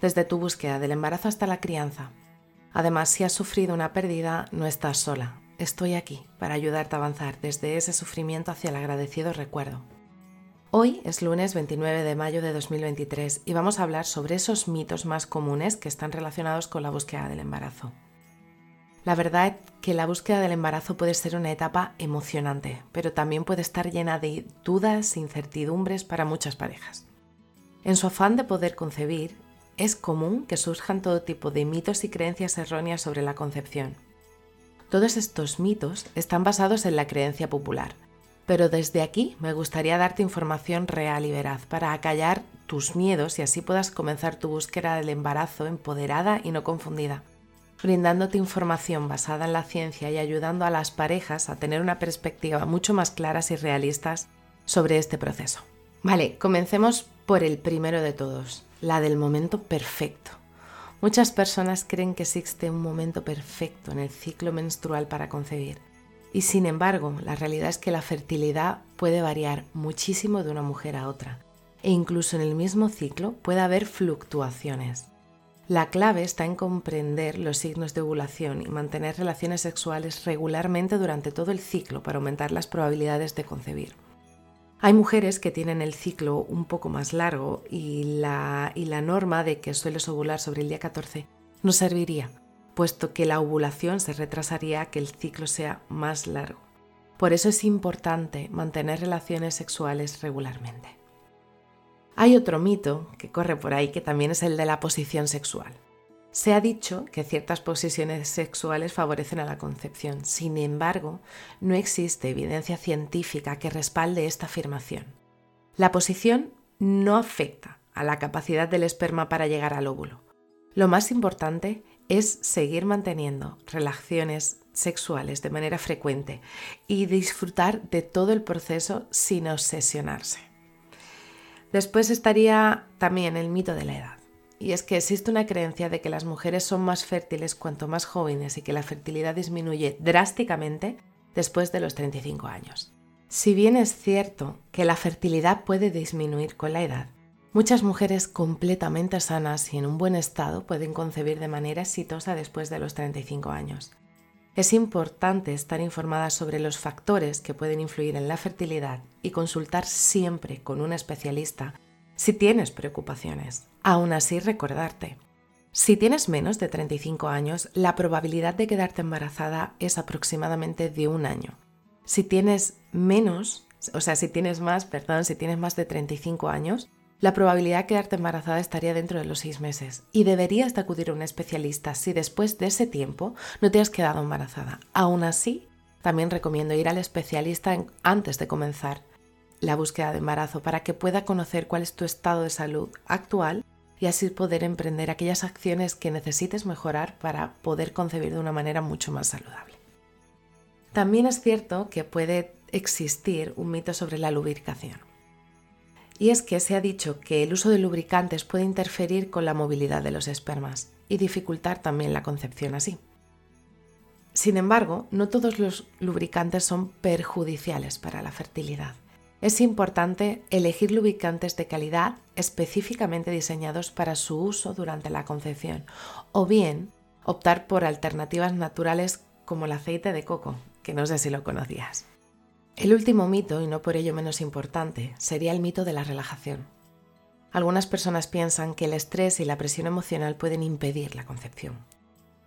desde tu búsqueda del embarazo hasta la crianza. Además, si has sufrido una pérdida, no estás sola. Estoy aquí para ayudarte a avanzar desde ese sufrimiento hacia el agradecido recuerdo. Hoy es lunes 29 de mayo de 2023 y vamos a hablar sobre esos mitos más comunes que están relacionados con la búsqueda del embarazo. La verdad es que la búsqueda del embarazo puede ser una etapa emocionante, pero también puede estar llena de dudas e incertidumbres para muchas parejas. En su afán de poder concebir, es común que surjan todo tipo de mitos y creencias erróneas sobre la concepción. Todos estos mitos están basados en la creencia popular, pero desde aquí me gustaría darte información real y veraz para acallar tus miedos y así puedas comenzar tu búsqueda del embarazo empoderada y no confundida, brindándote información basada en la ciencia y ayudando a las parejas a tener una perspectiva mucho más claras y realistas sobre este proceso. Vale, comencemos por el primero de todos, la del momento perfecto. Muchas personas creen que existe un momento perfecto en el ciclo menstrual para concebir. Y sin embargo, la realidad es que la fertilidad puede variar muchísimo de una mujer a otra. E incluso en el mismo ciclo puede haber fluctuaciones. La clave está en comprender los signos de ovulación y mantener relaciones sexuales regularmente durante todo el ciclo para aumentar las probabilidades de concebir. Hay mujeres que tienen el ciclo un poco más largo y la, norma de que sueles ovular sobre el día 14 no serviría, puesto que la ovulación se retrasaría a que el ciclo sea más largo. Por eso es importante mantener relaciones sexuales regularmente. Hay otro mito que corre por ahí que también es el de la posición sexual. Se ha dicho que ciertas posiciones sexuales favorecen a la concepción, sin embargo, no existe evidencia científica que respalde esta afirmación. La posición no afecta a la capacidad del esperma para llegar al óvulo. Lo más importante es seguir manteniendo relaciones sexuales de manera frecuente y disfrutar de todo el proceso sin obsesionarse. Después estaría también el mito de la edad. Y es que existe una creencia de que las mujeres son más fértiles cuanto más jóvenes y que la fertilidad disminuye drásticamente después de los 35 años. Si bien es cierto que la fertilidad puede disminuir con la edad, muchas mujeres completamente sanas y en un buen estado pueden concebir de manera exitosa después de los 35 años. Es importante estar informada sobre los factores que pueden influir en la fertilidad y consultar siempre con un especialista si tienes preocupaciones. Aún así, recordarte, si tienes menos de 35 años, la probabilidad de quedarte embarazada es aproximadamente de un año. Si tienes menos, o sea, si tienes más, perdón, si tienes más de 35 años, la probabilidad de quedarte embarazada estaría dentro de los seis meses y deberías de acudir a un especialista si después de ese tiempo no te has quedado embarazada. Aún así, también recomiendo ir al especialista antes de comenzar la búsqueda de embarazo para que pueda conocer cuál es tu estado de salud actual y así poder emprender aquellas acciones que necesites mejorar para poder concebir de una manera mucho más saludable. También es cierto que puede existir un mito sobre la lubricación. Y es que se ha dicho que el uso de lubricantes puede interferir con la movilidad de los espermas y dificultar también la concepción así. Sin embargo, no todos los lubricantes son perjudiciales para la fertilidad. Es importante elegir lubricantes de calidad específicamente diseñados para su uso durante la concepción o bien optar por alternativas naturales como el aceite de coco, que no sé si lo conocías. El último mito, y no por ello menos importante, sería el mito de la relajación. Algunas personas piensan que el estrés y la presión emocional pueden impedir la concepción.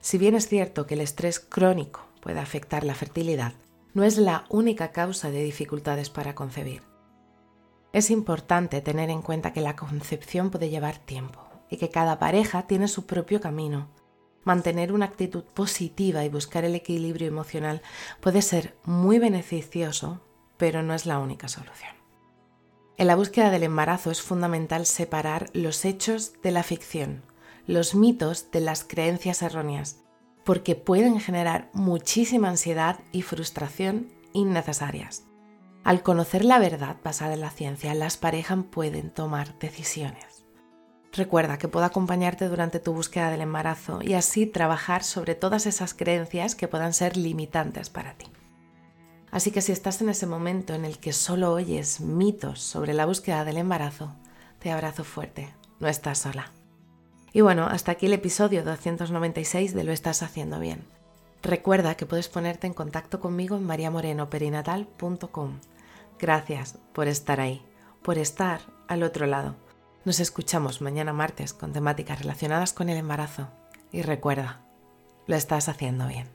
Si bien es cierto que el estrés crónico puede afectar la fertilidad, no es la única causa de dificultades para concebir. Es importante tener en cuenta que la concepción puede llevar tiempo y que cada pareja tiene su propio camino. Mantener una actitud positiva y buscar el equilibrio emocional puede ser muy beneficioso, pero no es la única solución. En la búsqueda del embarazo es fundamental separar los hechos de la ficción. los mitos de las creencias erróneas, porque pueden generar muchísima ansiedad y frustración innecesarias. Al conocer la verdad basada en la ciencia, las parejas pueden tomar decisiones. Recuerda que puedo acompañarte durante tu búsqueda del embarazo y así trabajar sobre todas esas creencias que puedan ser limitantes para ti. Así que si estás en ese momento en el que solo oyes mitos sobre la búsqueda del embarazo, te abrazo fuerte, no estás sola. Y bueno, hasta aquí el episodio 296 de Lo estás haciendo bien. Recuerda que puedes ponerte en contacto conmigo en mariamorenoperinatal.com. Gracias por estar ahí, por estar al otro lado. Nos escuchamos mañana martes con temáticas relacionadas con el embarazo. Y recuerda, lo estás haciendo bien.